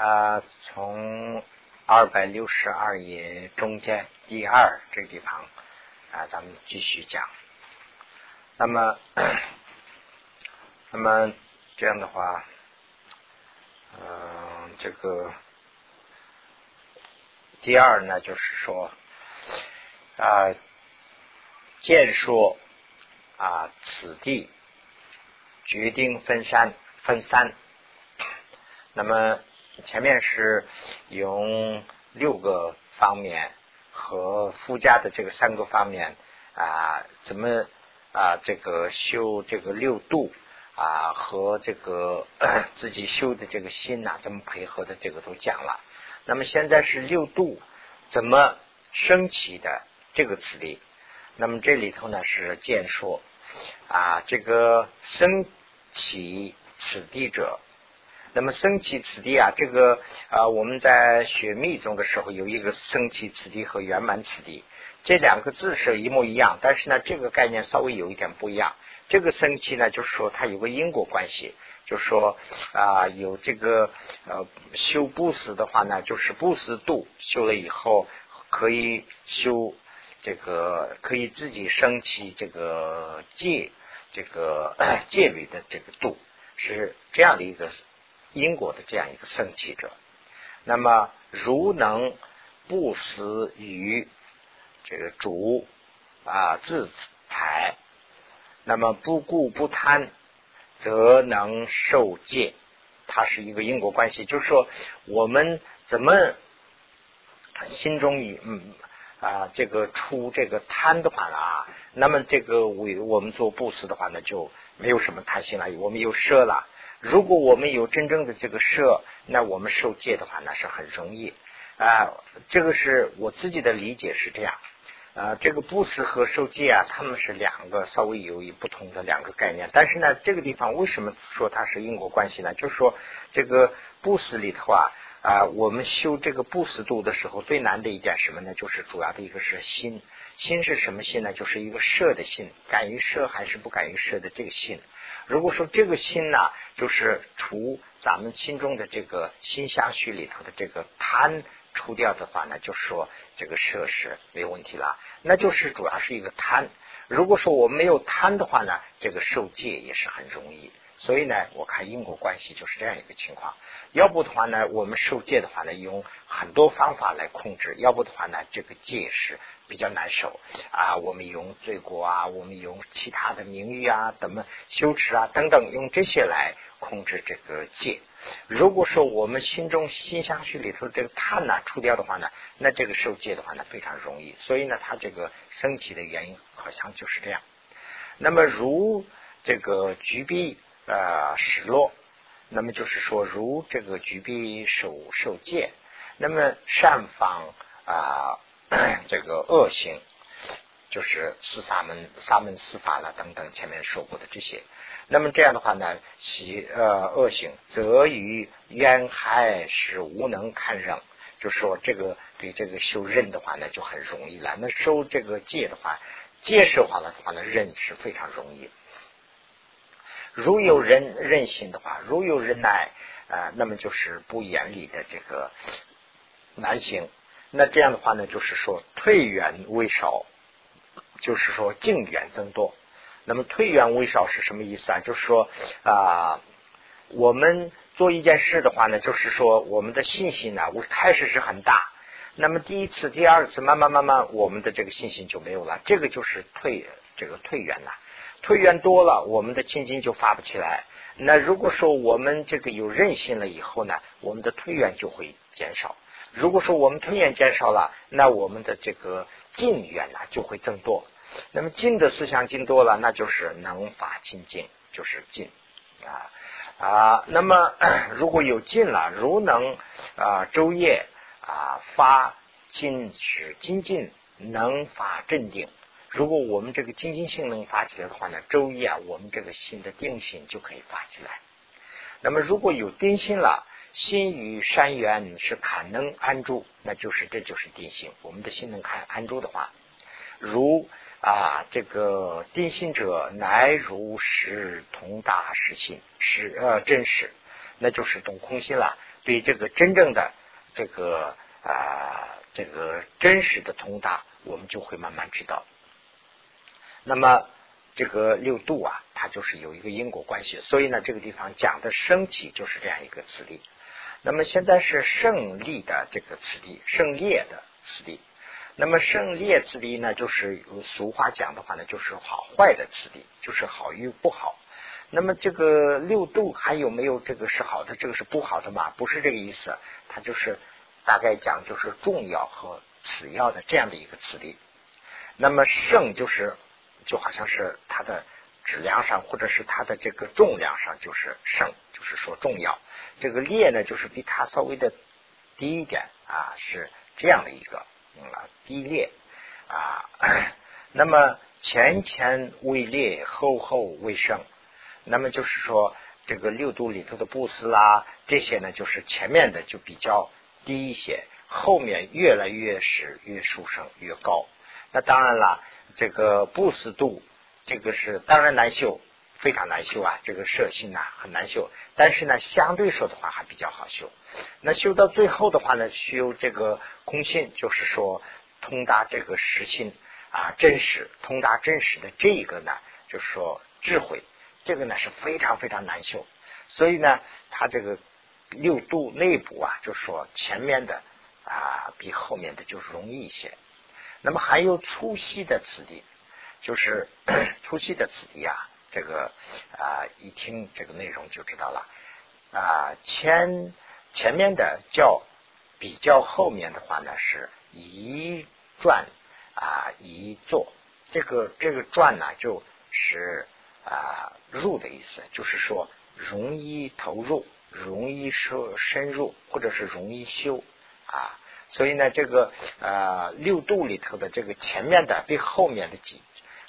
啊，从二百六十二页中间第二这个地方啊，咱们继续讲。那么，那么这样的话，嗯，这个第二呢，就是说啊，见说啊，此地决定分三分三，那么。前面是用六个方面和附加的这个三个方面啊，怎么啊这个修这个六度啊和这个 自己修的这个心呐，怎么配合的这个都讲了。那么现在是六度怎么升起的这个词例，那么这里头呢是见说啊这个升起此地者。那么升起此地啊，这个啊，我们在学密宗的时候有一个升起此地和圆满此地，这两个字是一模一样，但是呢，这个概念稍微有一点不一样。这个升起呢，就是说它有个因果关系，就是说啊，有这个呃修布施的话呢，就是布施度修了以后，可以修这个可以自己升起这个戒这个 戒律的这个度，是这样的一个。因果的这样一个生起者，那么如能不死于这个主啊自财，那么不顾不贪，则能受戒。它是一个因果关系，就是说我们怎么心中以嗯啊这个出这个贪的话啊，那么这个为我们做布施的话呢，就没有什么贪心了，我们又舍了。如果我们有真正的这个舍，那我们受戒的话，那是很容易啊。这个是我自己的理解是这样啊。这个布施和受戒啊，他们是两个稍微有一不同的两个概念。但是呢，这个地方为什么说它是因果关系呢？就是说，这个布施里头啊啊，我们修这个布施度的时候，最难的一点什么呢？就是主要的一个是心。心是什么心呢？就是一个舍的心，敢于舍还是不敢于舍的这个心。如果说这个心呢，就是除咱们心中的这个心相续里头的这个贪除掉的话呢，就说这个设施没有问题了。那就是主要是一个贪。如果说我没有贪的话呢，这个受戒也是很容易。所以呢，我看因果关系就是这样一个情况。要不的话呢，我们受戒的话呢，用很多方法来控制；要不的话呢，这个戒是比较难受啊。我们用罪过啊，我们用其他的名誉啊，怎么羞耻啊等等，用这些来控制这个戒。如果说我们心中心相续里头这个贪呢除掉的话呢，那这个受戒的话呢非常容易。所以呢，它这个升起的原因好像就是这样。那么如这个局壁呃失落。那么就是说，如这个举臂受受戒，那么善方啊，这个恶行，就是四萨门、萨门四法了等等，前面说过的这些。那么这样的话呢，其呃恶行，则于冤害是无能堪忍，就说这个对这个修忍的话呢，就很容易了。那收这个戒的话，戒受好了的话呢，忍是非常容易。如有人任性的话，如有忍耐啊，那么就是不严厉的这个难行。那这样的话呢，就是说退远为少，就是说进远增多。那么退远为少是什么意思啊？就是说啊，我们做一件事的话呢，就是说我们的信心呢，我开始是很大。那么第一次、第二次，慢慢慢慢，我们的这个信心就没有了。这个就是退这个退远了。退远多了，我们的精进就发不起来。那如果说我们这个有韧性了以后呢，我们的退远就会减少。如果说我们推远减少了，那我们的这个进远呢就会增多。那么进的思想进多了，那就是能法进进，就是进啊啊。那么 如果有进了，如能啊昼夜啊发进是精进，能法镇定。如果我们这个精进性能发起来的话呢，周一啊，我们这个心的定心就可以发起来。那么如果有定心了，心与山缘是坎能安住，那就是这就是定心。我们的心能看安住的话，如啊这个定心者，乃如实同大实心，实呃真实，那就是懂空心了。对这个真正的这个啊这个真实的通达，我们就会慢慢知道。那么这个六度啊，它就是有一个因果关系，所以呢，这个地方讲的升起就是这样一个词例。那么现在是胜利的这个词例，胜烈的词例。那么胜劣之力呢，就是俗话讲的话呢，就是好坏的之力，就是好与不好。那么这个六度还有没有这个是好的，这个是不好的嘛？不是这个意思，它就是大概讲就是重要和次要的这样的一个词力。那么胜就是就好像是它的质量上，或者是它的这个重量上就是胜，就是说重要。这个劣呢，就是比它稍微的低一点啊，是这样的一个。啊，低劣啊，那么前前为劣，后后为胜。那么就是说，这个六度里头的布施啊，这些呢，就是前面的就比较低一些，后面越来越是越殊胜越高。那当然了，这个布施度，这个是当然难修。非常难修啊，这个摄心呐很难修，但是呢，相对说的话还比较好修。那修到最后的话呢，修这个空性，就是说通达这个实心啊，真实通达真实的这一个呢，就是说智慧，这个呢是非常非常难修。所以呢，它这个六度内部啊，就是说前面的啊比后面的就容易一些。那么还有粗细的此地，就是 粗细的此地啊。这个啊，一听这个内容就知道了啊。前前面的叫比较后面的话呢，是一转啊一坐。这个这个转呢，就是啊入的意思，就是说容易投入，容易说深入，或者是容易修啊。所以呢，这个呃六度里头的这个前面的比后面的几。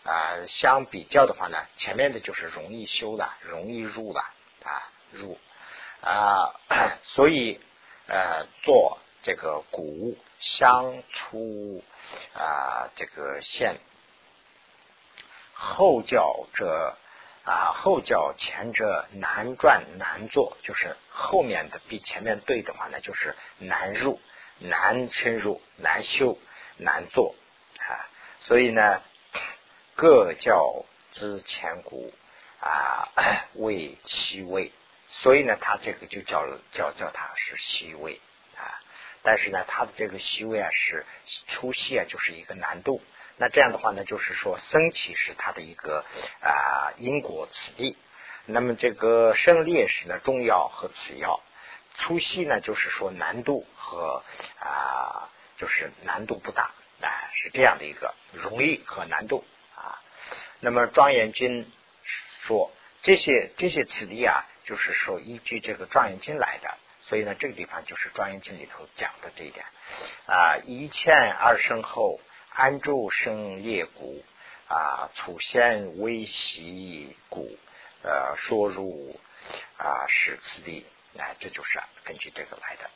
啊，相比较的话呢，前面的就是容易修的，容易入的啊，入啊，所以呃，做这个骨相出啊，这个线后脚者啊，后脚前者难转难做，就是后面的比前面对的话呢，就是难入、难深入、难修、难做啊，所以呢。各教之前古啊 为虚位，所以呢，他这个就叫叫叫他是虚位啊。但是呢，他的这个虚位啊是出息啊，就是一个难度。那这样的话呢，就是说升起是他的一个啊因果此地。那么这个胜劣是呢重要和次要，粗细呢就是说难度和啊就是难度不大啊，是这样的一个容易和难度啊。那么庄严经说这些这些词例啊，就是说依据这个庄严经来的，所以呢，这个地方就是庄严经里头讲的这一点啊。一欠二生后，安住生业故啊，处先微习故，呃，说入啊使此地，哎，这就是根据这个来的。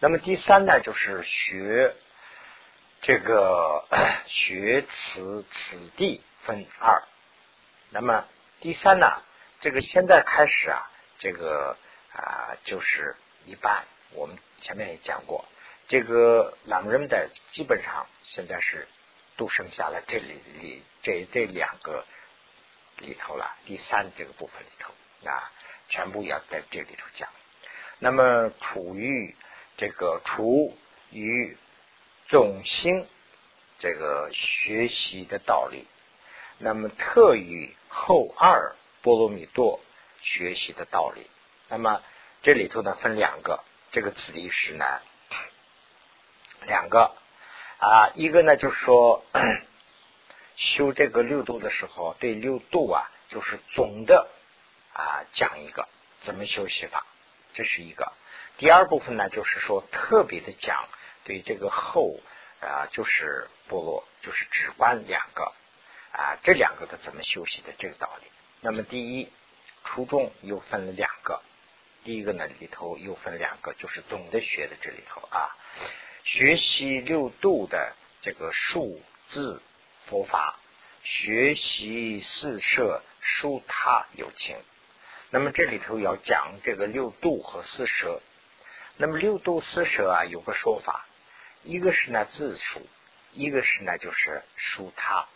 那么第三呢，就是学这个学此此地。分二，那么第三呢？这个现在开始啊，这个啊就是一般。我们前面也讲过，这个朗人的基本上现在是都剩下了这里里这这两个里头了。第三这个部分里头啊，全部要在这里头讲。那么处于这个处于总心这个学习的道理。那么特与后二波罗蜜多学习的道理，那么这里头呢分两个，这个此地是呢两个啊，一个呢就是说 修这个六度的时候，对六度啊就是总的啊讲一个怎么修习法，这是一个。第二部分呢就是说特别的讲对这个后啊就是波罗就是直观两个。啊，这两个的怎么修习的这个道理？那么第一，初中又分了两个，第一个呢里头又分两个，就是总的学的这里头啊，学习六度的这个数字佛法，学习四摄书他有情。那么这里头要讲这个六度和四舍那么六度四舍啊，有个说法，一个是呢自属，一个是呢就是属他。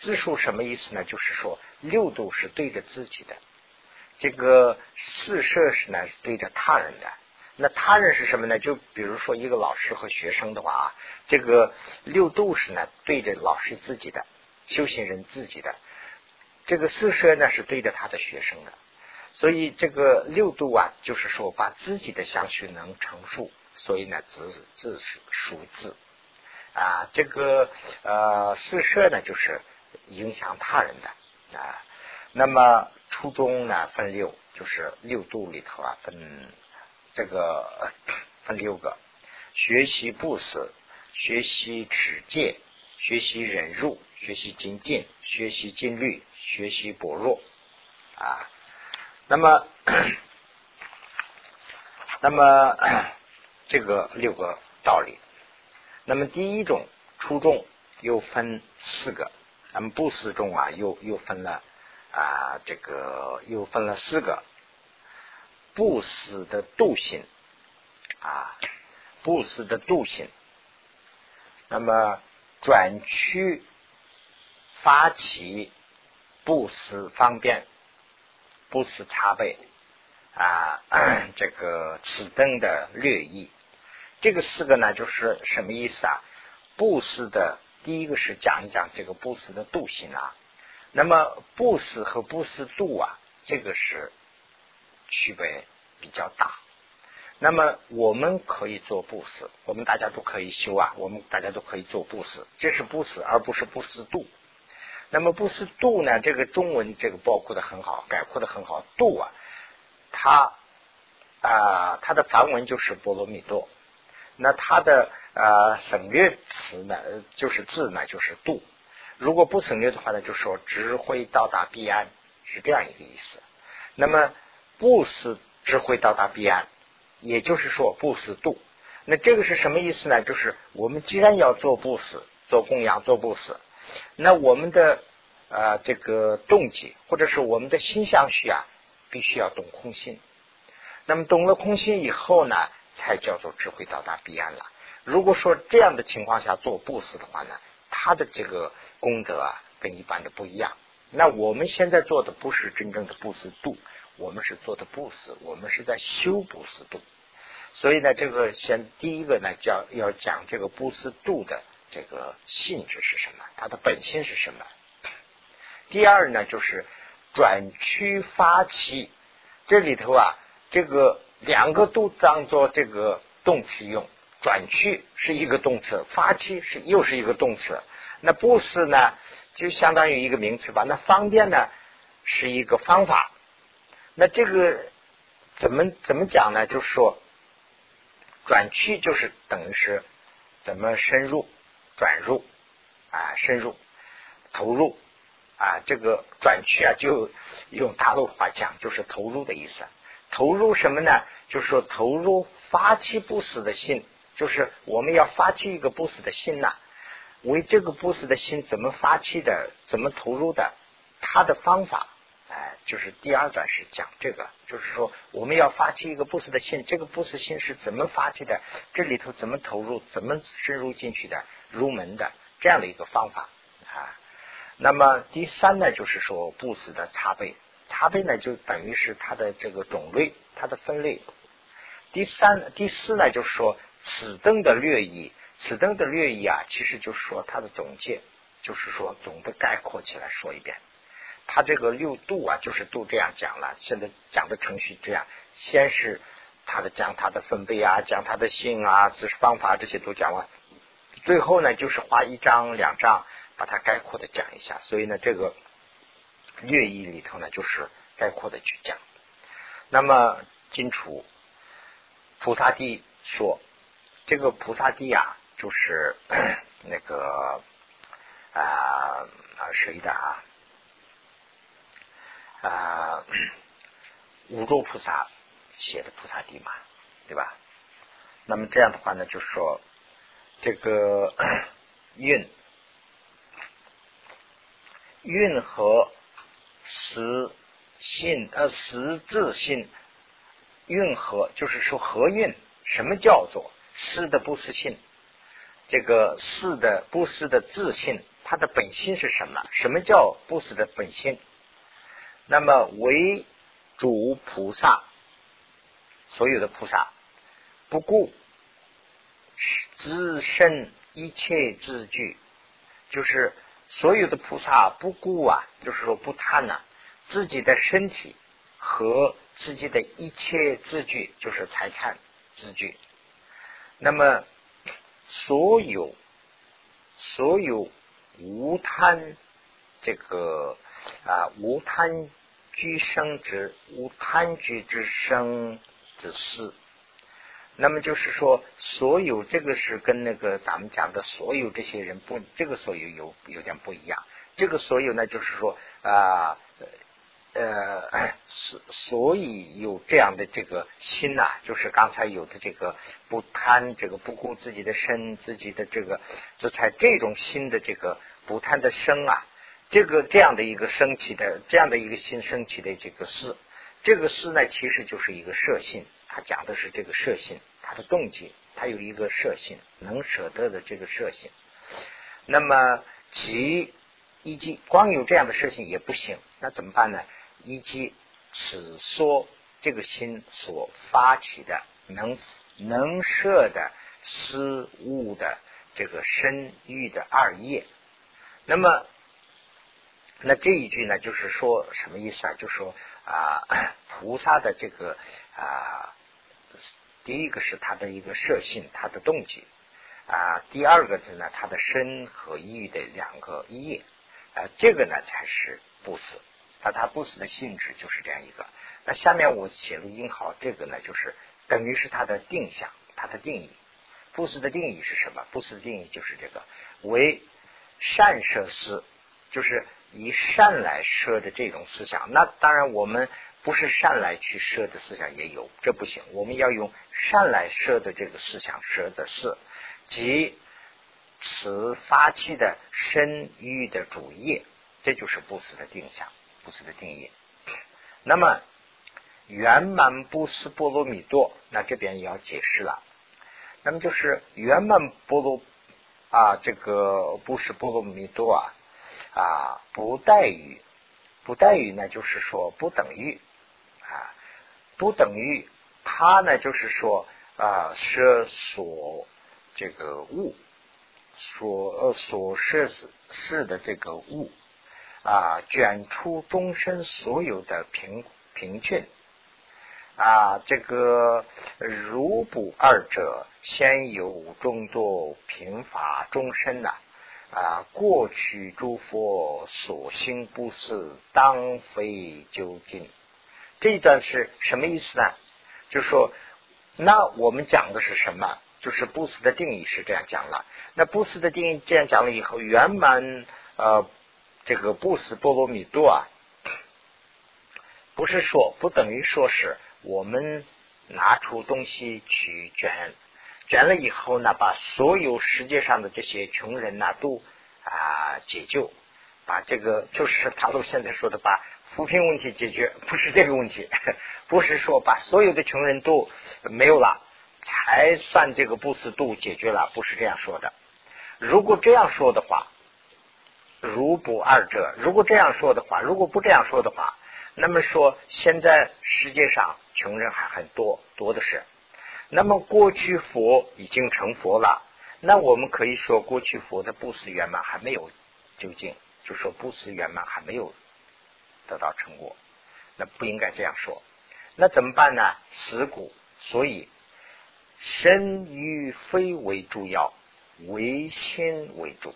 自属什么意思呢？就是说六度是对着自己的，这个四摄是呢是对着他人的。那他人是什么呢？就比如说一个老师和学生的话啊，这个六度是呢对着老师自己的，修行人自己的。这个四摄呢是对着他的学生的。所以这个六度啊，就是说把自己的相续能成数，所以呢自自熟自啊。这个呃四摄呢就是。影响他人的啊，那么初中呢分六，就是六度里头啊分这个分六个，学习布施，学习持戒，学习忍辱，学习精进，学习禁律，学习薄弱啊。那么 那么 这个六个道理，那么第一种初中又分四个。那么布施中啊，又又分了啊，这个又分了四个布施的度性啊，布施的度性。那么转趋发起布施方便，布施茶杯啊，这个此灯的略意。这个四个呢，就是什么意思啊？布施的。第一个是讲一讲这个布施的度行啊，那么布施和布施度啊，这个是区别比较大。那么我们可以做布施，我们大家都可以修啊，我们大家都可以做布施，这是布施，而不是布施度。那么布施度呢，这个中文这个包括的很好，概括的很好，度啊，它啊，它的梵文就是波罗蜜多，那它的。啊，省略词呢，就是字呢，就是度。如果不省略的话呢，就说只会到达彼岸，是这样一个意思。那么不是只会到达彼岸，也就是说不是度。那这个是什么意思呢？就是我们既然要做布施、做供养、做布施，那我们的啊这个动机或者是我们的心相续啊，必须要懂空心。那么懂了空心以后呢，才叫做智慧到达彼岸了。如果说这样的情况下做布施的话呢，他的这个功德啊跟一般的不一样。那我们现在做的不是真正的布施度，我们是做的布施，我们是在修布施度。所以呢，这个先第一个呢，叫要讲这个布施度的这个性质是什么，它的本性是什么。第二呢，就是转趋发起，这里头啊，这个两个都当做这个动词用。转去是一个动词，发起是又是一个动词。那布施呢，就相当于一个名词吧。那方便呢，是一个方法。那这个怎么怎么讲呢？就是说，转去就是等于是怎么深入、转入啊，深入、投入啊。这个转去啊，就用大陆话讲，就是投入的意思。投入什么呢？就是说投入发起不死的心。就是我们要发起一个不死的心呐，为这个不死的心怎么发起的，怎么投入的，他的方法，哎，就是第二段是讲这个，就是说我们要发起一个不死的心，这个不死心是怎么发起的，这里头怎么投入，怎么深入进去的，入门的这样的一个方法啊。那么第三呢，就是说布子的茶杯，茶杯呢就等于是它的这个种类，它的分类。第三、第四呢，就是说。此灯的略意，此灯的略意啊，其实就是说它的总结，就是说总的概括起来说一遍。它这个六度啊，就是都这样讲了。现在讲的程序这样，先是它的讲它的分贝啊，讲它的性啊，知识方法这些都讲完，最后呢就是花一张两张把它概括的讲一下。所以呢，这个略意里头呢，就是概括的去讲。那么金楚菩萨地说。这个菩萨地啊，就是 那个啊啊谁的啊啊五洲菩萨写的菩萨地嘛，对吧？那么这样的话呢，就是说这个运运和实性呃实质性运合，就是说合运。什么叫做施的不施性？这个是的不是的自信，它的本性是什么？什么叫不施的本性？那么为主菩萨，所有的菩萨不顾自身一切自具，就是所有的菩萨不顾啊，就是说不贪呐，自己的身体和自己的一切自具，就是财产自具。那么所有所有无贪这个啊无贪。居生之无贪居之生之事，那么就是说，所有这个是跟那个咱们讲的所有这些人不，这个所有有有点不一样。这个所有呢，就是说啊呃，所所以有这样的这个心呐，就是刚才有的这个不贪，这个不顾自己的身，自己的这个，这才这种心的这个不贪的生啊。这个这样的一个升起的，这样的一个心升起的这个事，这个事呢，其实就是一个摄性。他讲的是这个摄性，他的动机，他有一个摄性，能舍得的这个摄性。那么，即以及光有这样的摄性也不行，那怎么办呢？以及此说这个心所发起的能能摄的思物的这个身欲的二业，那么。那这一句呢，就是说什么意思啊？就说啊，菩萨的这个啊，第一个是他的一个摄性，他的动机啊；第二个是呢，他的身和意的两个业啊，这个呢才是不死。那他不死的性质就是这样一个。那下面我写了引号，这个呢就是等于是他的定向，他的定义。不死的定义是什么？不死的定义就是这个为善摄思，就是。以善来设的这种思想，那当然我们不是善来去设的思想也有，这不行。我们要用善来设的这个思想设的是，即此发起的身欲的主业，这就是不死的定向，不死的定义。那么圆满不思波罗蜜多，那这边也要解释了。那么就是圆满波罗啊，这个不是波罗蜜多啊。啊，不待于，不待于呢，就是说不等于，不等于他呢，就是说啊，是所这个物所所设是是的这个物啊，卷出终身所有的贫贫困啊，这个如不二者，先有众多贫乏终身呐。啊，过去诸佛所行不是当非究竟，这一段是什么意思呢？就是说，那我们讲的是什么？就是不死的定义是这样讲了。那不死的定义这样讲了以后，圆满呃，这个不死波罗蜜多啊，不是说不等于说是我们拿出东西去卷。卷了以后呢，把所有世界上的这些穷人呐都啊解救，把这个就是他都现在说的把扶贫问题解决，不是这个问题，不是说把所有的穷人都没有了才算这个不死度解决了，不是这样说的。如果这样说的话，如不二者，如果这样说的话，如果不这样说的话，那么说现在世界上穷人还很多，多的是。那么过去佛已经成佛了，那我们可以说过去佛的不死圆满还没有究竟，就说不死圆满还没有得到成果，那不应该这样说。那怎么办呢？死骨，所以身与非为主要，唯心为主。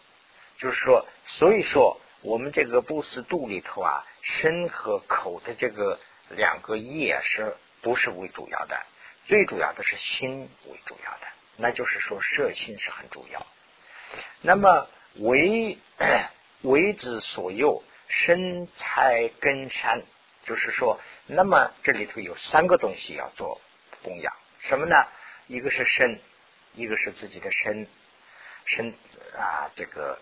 就是说，所以说我们这个不死度里头啊，身和口的这个两个业是不是为主要的？最主要的是心为主要的，那就是说摄心是很主要。那么为为 之所诱，身财根山，就是说，那么这里头有三个东西要做供养，什么呢？一个是身，一个是自己的身身啊，这个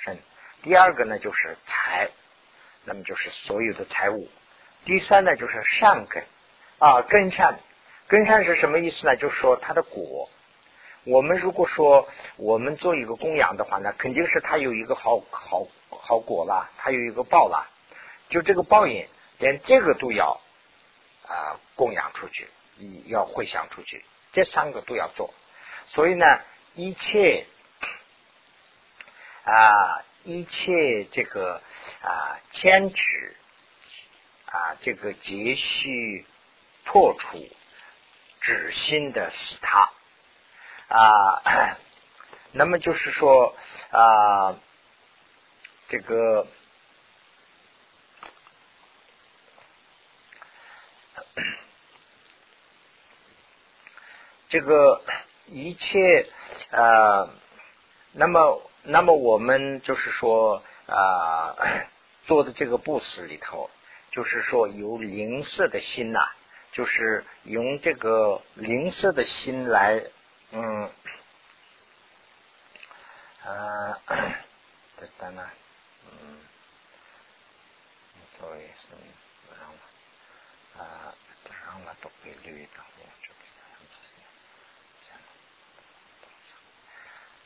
身。第二个呢就是财，那么就是所有的财物。第三呢就是善根啊，根善。根善是什么意思呢？就是说它的果。我们如果说我们做一个供养的话呢，肯定是他有一个好好好果啦，他有一个报啦。就这个报应，连这个都要啊供养出去，要回想出去，这三个都要做。所以呢，一切啊，一切这个啊，坚持啊，这个节续破除止心的是他。啊，那么就是说啊，这个这个一切啊，那么那么我们就是说啊，做的这个布施里头，就是说有灵色的心呐，就是用这个灵色的心来。嗯，啊，这单呢，嗯，所以是让啊，让了都被绿的，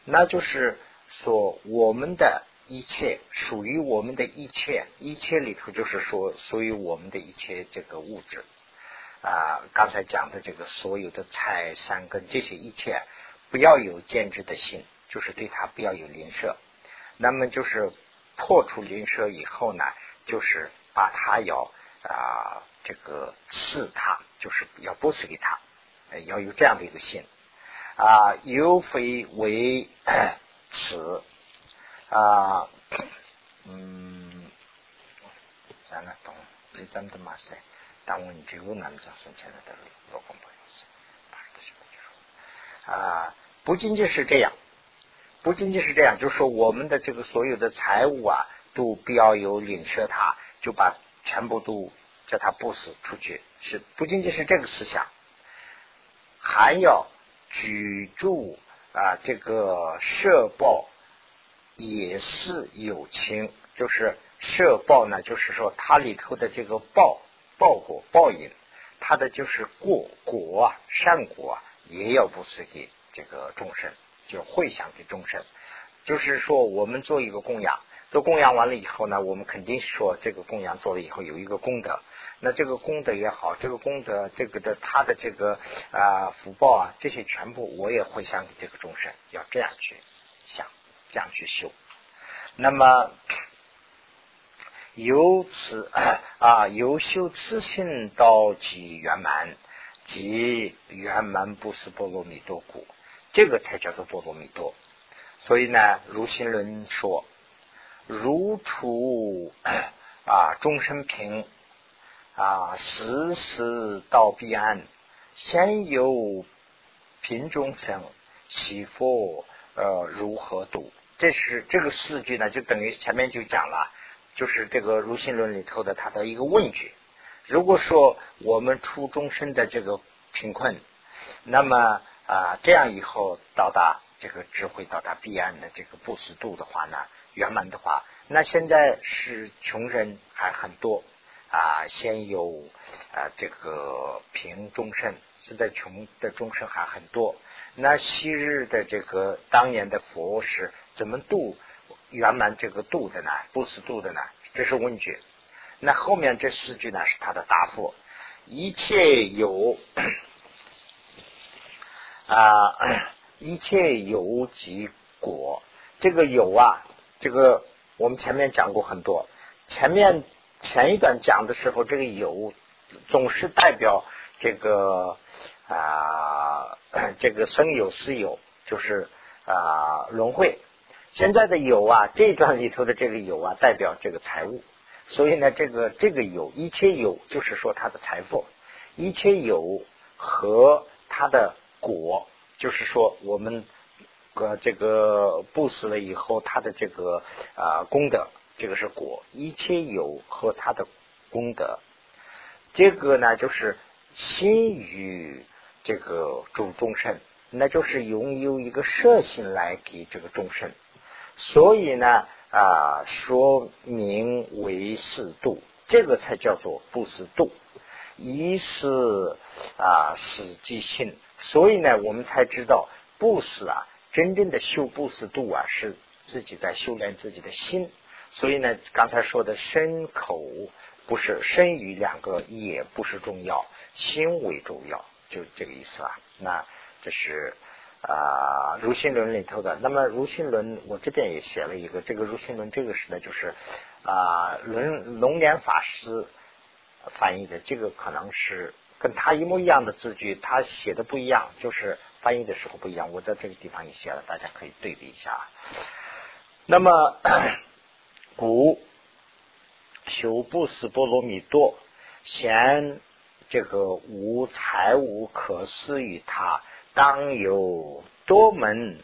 那就是说，我们的一切属于我们的一切，一切里头就是说，属于我们的一切这个物质。啊，刚才讲的这个所有的财三根这些一切，不要有见智的心，就是对他不要有吝啬。那么就是破除吝啬以后呢，就是把他要啊这个赐他，就是要布施给他，要有这样的一个心啊，有非为此啊，嗯，咱那懂，你怎么嘛说？当问这个男子生前的老公朋友是，他是什么就说啊，不仅仅是这样，不仅仅是这样，就是说我们的这个所有的财物啊，都不要有吝啬，他就把全部都叫他布施出去，是不仅仅是这个思想，还要居住啊，这个社报也是有情，就是社报呢，就是说它里头的这个报。报果报应，他的就是过果啊，善果啊，也要布施给这个众生，就会想给众生。就是说，我们做一个供养，做供养完了以后呢，我们肯定是说这个供养做了以后有一个功德。那这个功德也好，这个功德这个的他的这个啊福报啊，这些全部我也会想给这个众生，要这样去想，这样去修。那么。由此 啊，由修自性到即圆满，即圆满不是波罗蜜多故，这个才叫做波罗蜜多。所以呢，如心论说，如处 啊众生平啊，时时到彼岸，先有贫众生，媳妇呃如何度？这是这个四句呢，就等于前面就讲了。就是这个《如心论》里头的他的一个问句。如果说我们出终身的这个贫困，那么啊，这样以后到达这个智慧到达彼岸的这个不死度的话呢，圆满的话，那现在是穷人还很多啊，先有啊这个贫终身，现在穷的终身还很多。那昔日的这个当年的佛是怎么度？圆满这个度的呢，不是度的呢，这是问句。那后面这四句呢，是他的答复。一切有啊，一切有即果。这个有啊，这个我们前面讲过很多。前面前一段讲的时候，这个有总是代表这个啊，这个生有死有，就是啊轮回。现在的有啊，这段里头的这个有啊，代表这个财物，所以呢，这个这个有，一切有，就是说他的财富，一切有和他的果，就是说我们呃这个布施了以后，他的这个啊功德，这个是果，一切有和他的功德，这个呢就是心与这个主众生，那就是拥有一个摄心来给这个众生。所以呢，啊，说明为是度，这个才叫做不是度。一是啊实际性，所以呢，我们才知道布施啊，真正的修布施度啊，是自己在修炼自己的心。所以呢，刚才说的身口不是身语两个也不是重要，心为重要，就这个意思啊。那这是啊如心论里头的。那么如心论，我这边也写了一个这个如心论，这个是呢，就是啊龙龙莲法师翻译的，这个可能是跟他一模一样的字句，他写的不一样，就是翻译的时候不一样。我在这个地方也写了，大家可以对比一下。那么。古修布斯波罗蜜多，贤这个无财无可施于他，当有多门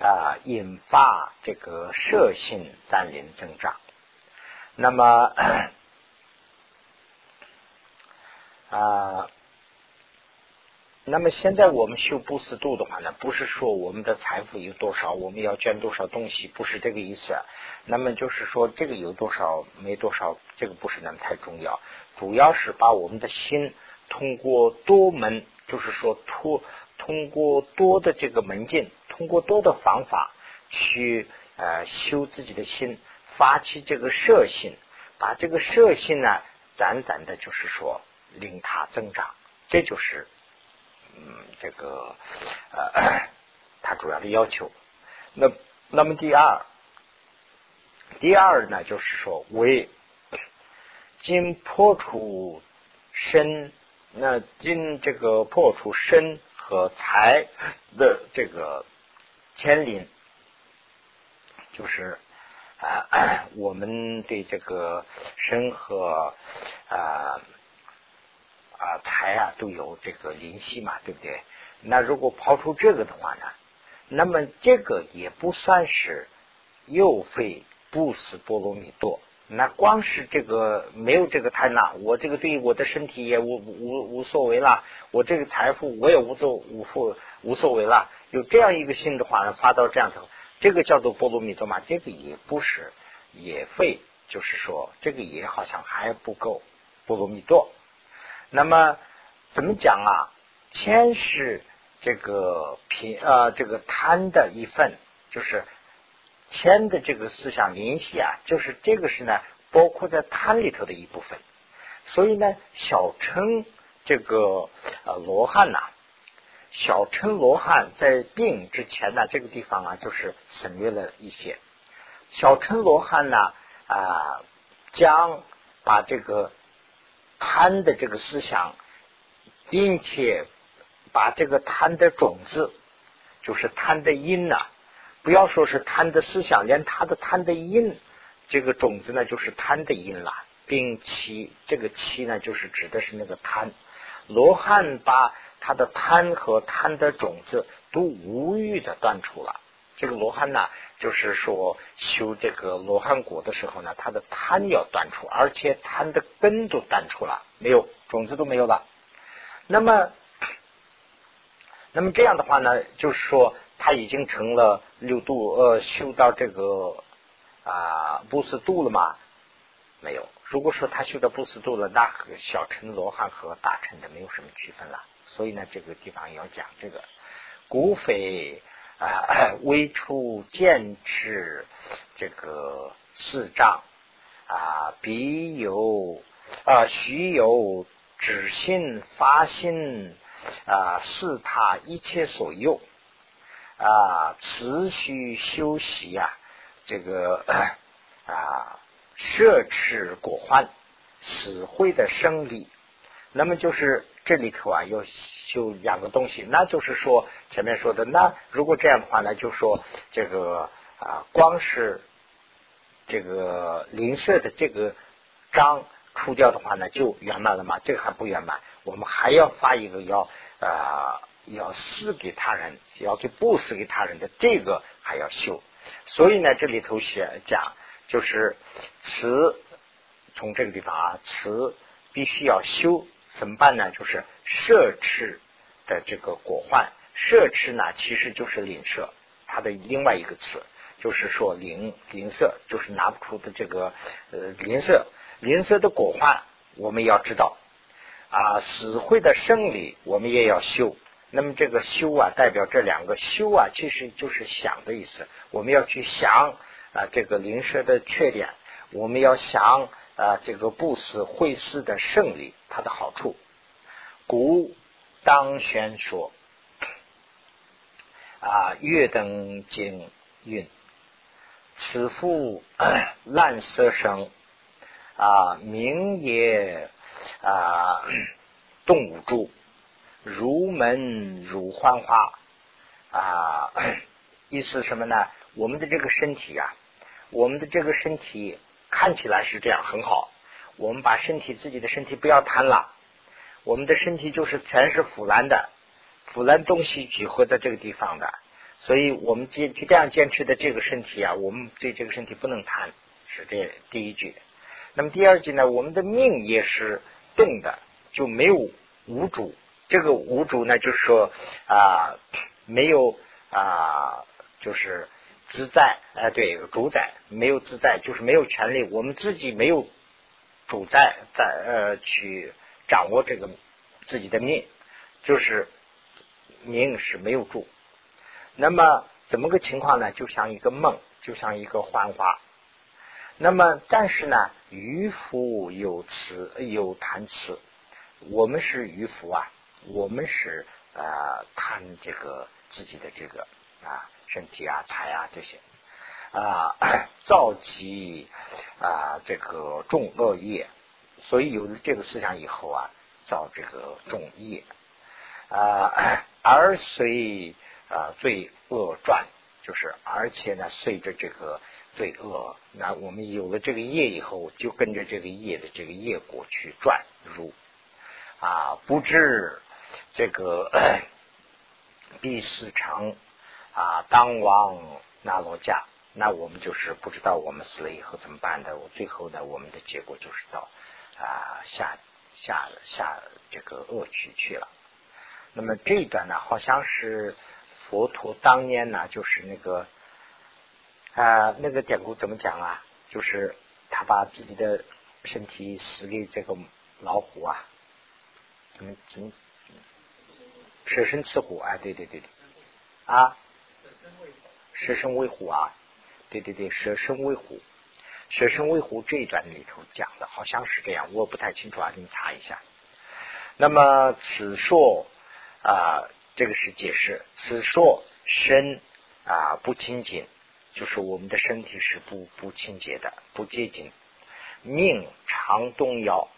啊，引发这个摄性占领增长。那么 啊。那么现在我们修布施度的话呢，不是说我们的财富有多少，我们要捐多少东西，不是这个意思。那么就是说，这个有多少没多少，这个不是那么太重要。主要是把我们的心通过多门，就是说，托通过多的这个门径，通过多的方法去呃修自己的心，发起这个摄性，把这个摄性呢，攒攒的，就是说令它增长，这就是。嗯，这个呃，他主要的要求。那那么第二，第二呢，就是说为经破除身，那经这个破除身和财的这个牵连，就是啊，我们对这个身和啊。啊，财啊都有这个灵犀嘛，对不对？那如果抛出这个的话呢，那么这个也不算是又费不死波罗蜜多。那光是这个没有这个贪呐，我这个对于我的身体也无无无所谓了，我这个财富我也无所无负无所谓了。有这样一个心的话呢，发到这样头，这个叫做波罗蜜多嘛？这个也不是也会，就是说这个也好像还不够波罗蜜多。那么怎么讲啊？谦是这个贫呃这个贪的一份，就是谦的这个思想联系啊，就是这个是呢包括在贪里头的一部分。所以呢，小乘这个呃罗汉呐，小乘罗汉在病之前呢，这个地方啊就是省略了一些。小乘罗汉呢啊，将把这个。贪的这个思想，并且把这个贪的种子，就是贪的因呐，不要说是贪的思想，连他的贪的因，这个种子呢，就是贪的因了，并其这个期呢，就是指的是那个贪。罗汉把他的贪和贪的种子都无欲的断除了。这个罗汉呢，就是说修这个罗汉果的时候呢，他的贪要断除，而且贪的根都断除了，没有种子都没有了。那么，那么这样的话呢，就是说他已经成了六度，呃，修到这个啊不思度了吗？没有。如果说他修到不思度了，那和小乘罗汉和大乘的没有什么区分了。所以呢，这个地方要讲这个古匪。啊，微出见持这个四障啊，彼有啊，须有止心发心啊，是他一切所有啊，持续修习呀，这个啊，摄持果患，死会的生理，那么就是这里头啊，有。修两个东西，那就是说前面说的，那如果这样的话呢，就说这个啊，光是这个零色的这个章出掉的话呢，就圆满了嘛？这个还不圆满，我们还要发一个要啊，要施给他人，要给布施给他人的这个还要修。所以呢，这里头写讲就是词，从这个地方啊，词必须要修，怎么办呢？就是摄持。的这个果患，摄持呢，其实就是吝啬，它的另外一个词，就是说吝吝啬，就是拿不出的这个呃吝啬，吝啬的果患，我们要知道啊，死会的生理我们也要修。那么这个修啊，代表这两个修啊，其实就是想的意思。我们要去想啊，这个灵蛇的缺点，我们要想啊，这个不死会死的胜利，它的好处。古当宣说啊，月灯经运，此复 烂色生啊，明也啊，动物柱。如门如幻化啊，意思什么呢？我们的这个身体啊，我们的这个身体看起来是这样很好。我们把身体自己的身体不要贪了，我们的身体就是全是腐烂的，腐烂东西聚合在这个地方的。所以我们坚就这样坚持的这个身体啊，我们对这个身体不能贪，是这第一句。那么第二句呢，我们的命也是动的，就没有无主。这个无主呢，就是说啊，没有啊，就是自在，哎，对，主宰没有自在，就是没有权利，我们自己没有主宰，在呃去掌握这个自己的命，就是命是没有主。那么怎么个情况呢？就像一个梦，就像一个幻化。那么但是呢，渔夫有词有谈词，我们是渔夫啊。我们是啊贪这个自己的这个啊身体啊财啊这些。啊 造起啊这个重恶业，所以有了这个思想以后啊造这个重业。啊 而随啊罪恶转，就是而且呢随着这个罪恶，那我们有了这个业以后，就跟着这个业的这个业果去转入。啊不知。这个 第四长啊，当王那罗迦，那我们就是不知道我们死了以后怎么办的。我最后呢，我们的结果就是到啊下下下这个恶趣去了。那么这一段呢，好像是佛陀当年呢，就是那个啊那个典故怎么讲啊？就是他把自己的身体死给这个老虎啊，怎么怎么？舍身饲虎，哎，对对对对，啊，舍身为虎。啊，对对对，舍身为虎，舍身为虎这一段里头讲的好像是这样，我不太清楚啊，你查一下。那么此说啊，这个是解释，此说身啊不清净，就是我们的身体是不不清洁的，不洁净，命常动摇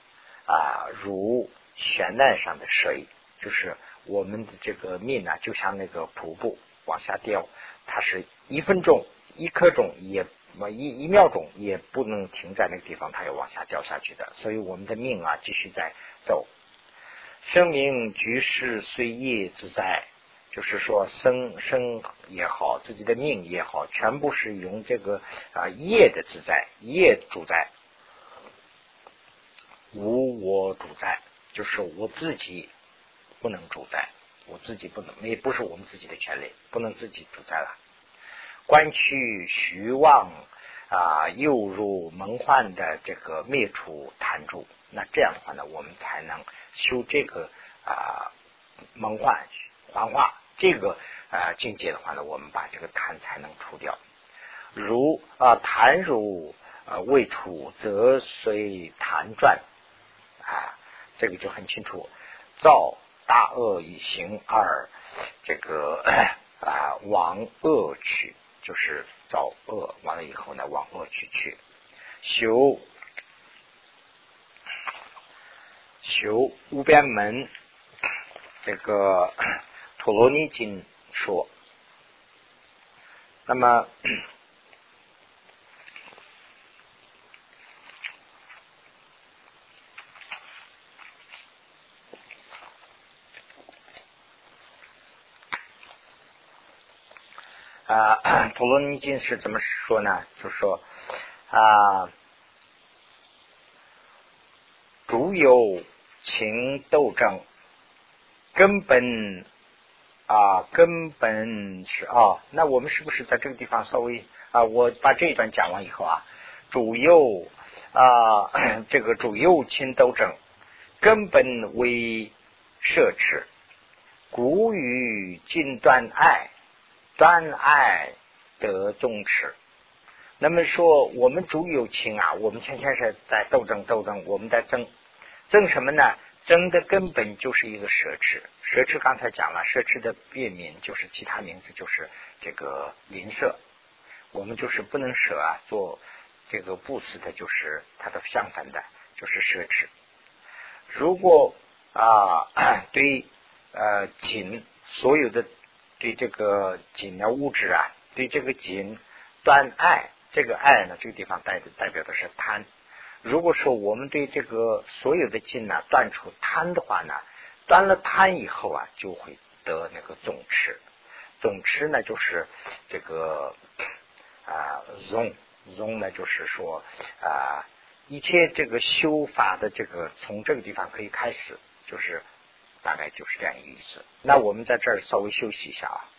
啊，如悬难上的水，就是。我们的这个命呢，就像那个瀑布往下掉，它是一分钟、一刻钟也一一秒钟也不能停在那个地方，它要往下掉下去的。所以我们的命啊，继续在走。生命局势随业自在，就是说生生也好，自己的命也好，全部是用这个啊业的自在，业主宰，无我主宰，就是我自己。不能主宰，我自己不能，也不是我们自己的权利，不能自己主宰了。观去徐望啊，又入蒙幻的这个灭除贪住，那这样的话呢，我们才能修这个啊蒙幻幻化这个啊境界的话呢，我们把这个贪才能除掉。如啊贪如啊未除，则随贪转啊，这个就很清楚造。大恶以行二，这个啊往恶去，就是造恶完了以后呢，往恶去去修修无边门，这个陀罗尼经说，那么。啊，《陀罗尼经》是怎么说呢？就说啊，主有情斗争，根本啊，根本是啊。那我们是不是在这个地方稍微啊？我把这一段讲完以后啊，主有啊，这个主有情斗争，根本为奢侈，古语尽断爱，断爱得宗持。那么说，我们主有情啊，我们天天是在斗争斗争，我们在争争什么呢？争的根本就是一个奢侈。奢侈刚才讲了，奢侈的别名就是其他名字，就是这个吝啬。我们就是不能舍啊，做这个布施的，就是它的相反的，就是奢侈。如果啊，对呃锦所有的对这个锦的物质啊，对这个紧断爱。这个爱呢，这个地方代代表的是贪。如果说我们对这个所有的劲呢断除贪的话呢，断了贪以后啊，就会得那个总持。总持呢，就是这个啊容容呢，就是说啊一切这个修法的这个从这个地方可以开始，就是大概就是这样一个意思。那我们在这儿稍微休息一下啊。